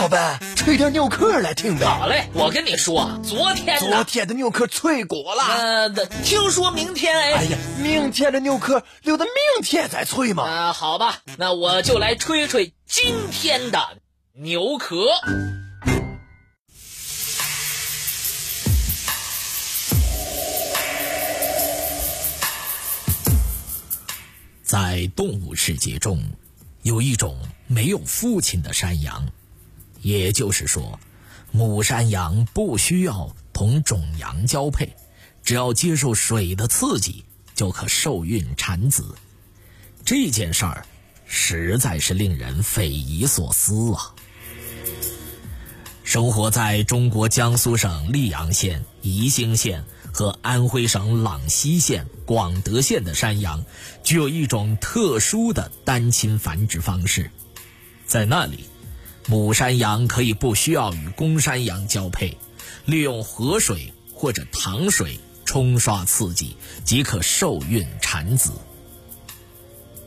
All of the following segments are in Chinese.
老板，吹点牛壳来听呗。好嘞，我跟你说，昨天昨天的牛壳脆骨了。呃，听说明天哎。哎呀，明天的牛壳留到明天再吹嘛。啊，好吧，那我就来吹吹今天的牛壳。在动物世界中，有一种没有父亲的山羊，也就是说，母山羊不需要同种羊交配，只要接受水的刺激就可受孕产子。这件事儿实在是令人匪夷所思啊！生活在中国江苏省溧阳县、宜兴县。和安徽省朗西县、广德县的山羊具有一种特殊的单亲繁殖方式，在那里，母山羊可以不需要与公山羊交配，利用河水或者糖水冲刷刺激即可受孕产子。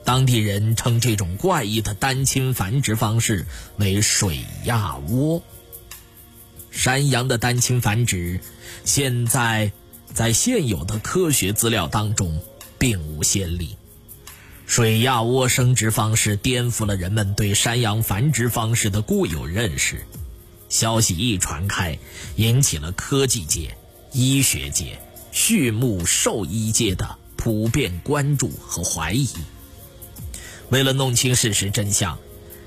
当地人称这种怪异的单亲繁殖方式为“水压窝”。山羊的单亲繁殖，现在。在现有的科学资料当中，并无先例。水亚窝生殖方式颠覆了人们对山羊繁殖方式的固有认识。消息一传开，引起了科技界、医学界、畜牧兽医界的普遍关注和怀疑。为了弄清事实真相，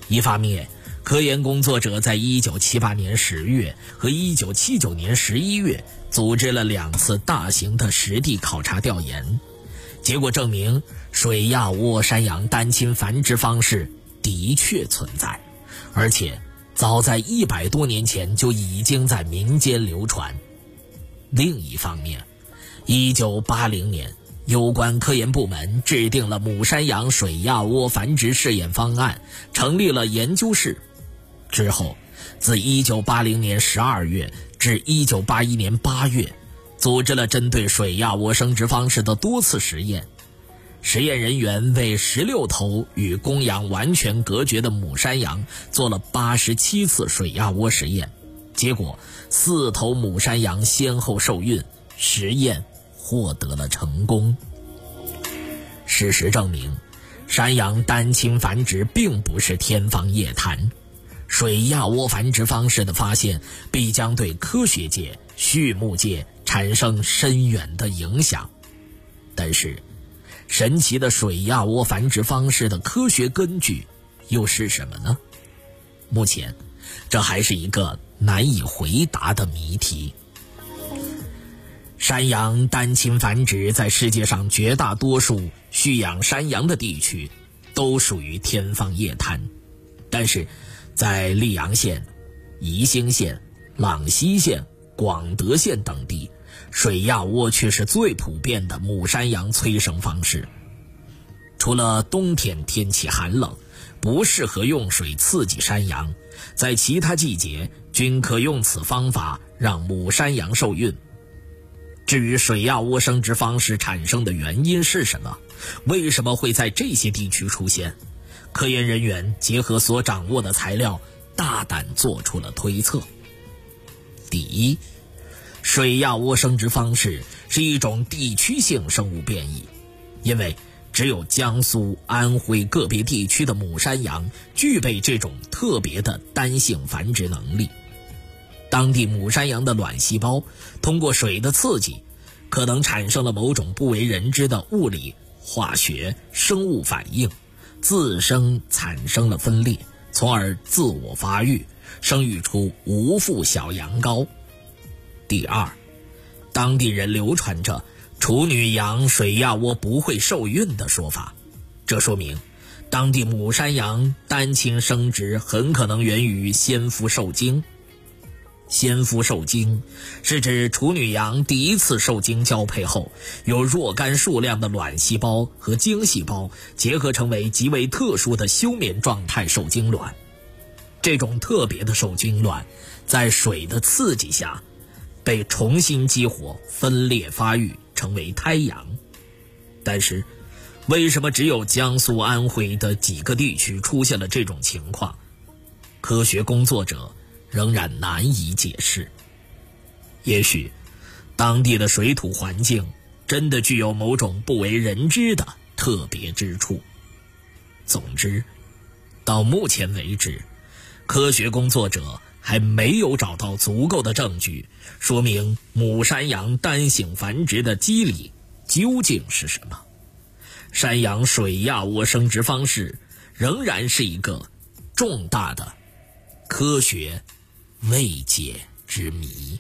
一方面，科研工作者在一九七八年十月和一九七九年十一月。组织了两次大型的实地考察调研，结果证明水亚窝山羊单亲繁殖方式的确存在，而且早在一百多年前就已经在民间流传。另一方面，一九八零年，有关科研部门制定了母山羊水亚窝繁殖试验方案，成立了研究室。之后，自一九八零年十二月。至一九八一年八月，组织了针对水亚窝生殖方式的多次实验。实验人员为十六头与公羊完全隔绝的母山羊做了八十七次水亚窝实验，结果四头母山羊先后受孕，实验获得了成功。事实证明，山羊单亲繁殖并不是天方夜谭。水亚窝繁殖方式的发现，必将对科学界、畜牧界产生深远的影响。但是，神奇的水亚窝繁殖方式的科学根据又是什么呢？目前，这还是一个难以回答的谜题。山羊单亲繁殖在世界上绝大多数蓄养山羊的地区，都属于天方夜谭。但是，在溧阳县、宜兴县、朗西县、广德县等地，水亚窝却是最普遍的母山羊催生方式。除了冬天天气寒冷，不适合用水刺激山羊，在其他季节均可用此方法让母山羊受孕。至于水亚窝生殖方式产生的原因是什么？为什么会在这些地区出现？科研人员结合所掌握的材料，大胆做出了推测。第一，水亚窝生殖方式是一种地区性生物变异，因为只有江苏、安徽个别地区的母山羊具备这种特别的单性繁殖能力。当地母山羊的卵细胞通过水的刺激，可能产生了某种不为人知的物理、化学、生物反应。自生产生了分裂，从而自我发育，生育出无父小羊羔。第二，当地人流传着处女羊水亚窝不会受孕的说法，这说明当地母山羊单亲生殖很可能源于先夫受精。先夫受精是指处女羊第一次受精交配后，有若干数量的卵细胞和精细胞结合成为极为特殊的休眠状态受精卵。这种特别的受精卵，在水的刺激下，被重新激活、分裂发育，成为胎羊。但是，为什么只有江苏、安徽的几个地区出现了这种情况？科学工作者仍然难以解释。也许，当地的水土环境真的具有某种不为人知的特别之处。总之，到目前为止，科学工作者还没有找到足够的证据，说明母山羊单性繁殖的机理究竟是什么。山羊水压窝生殖方式仍然是一个重大的科学未解之谜。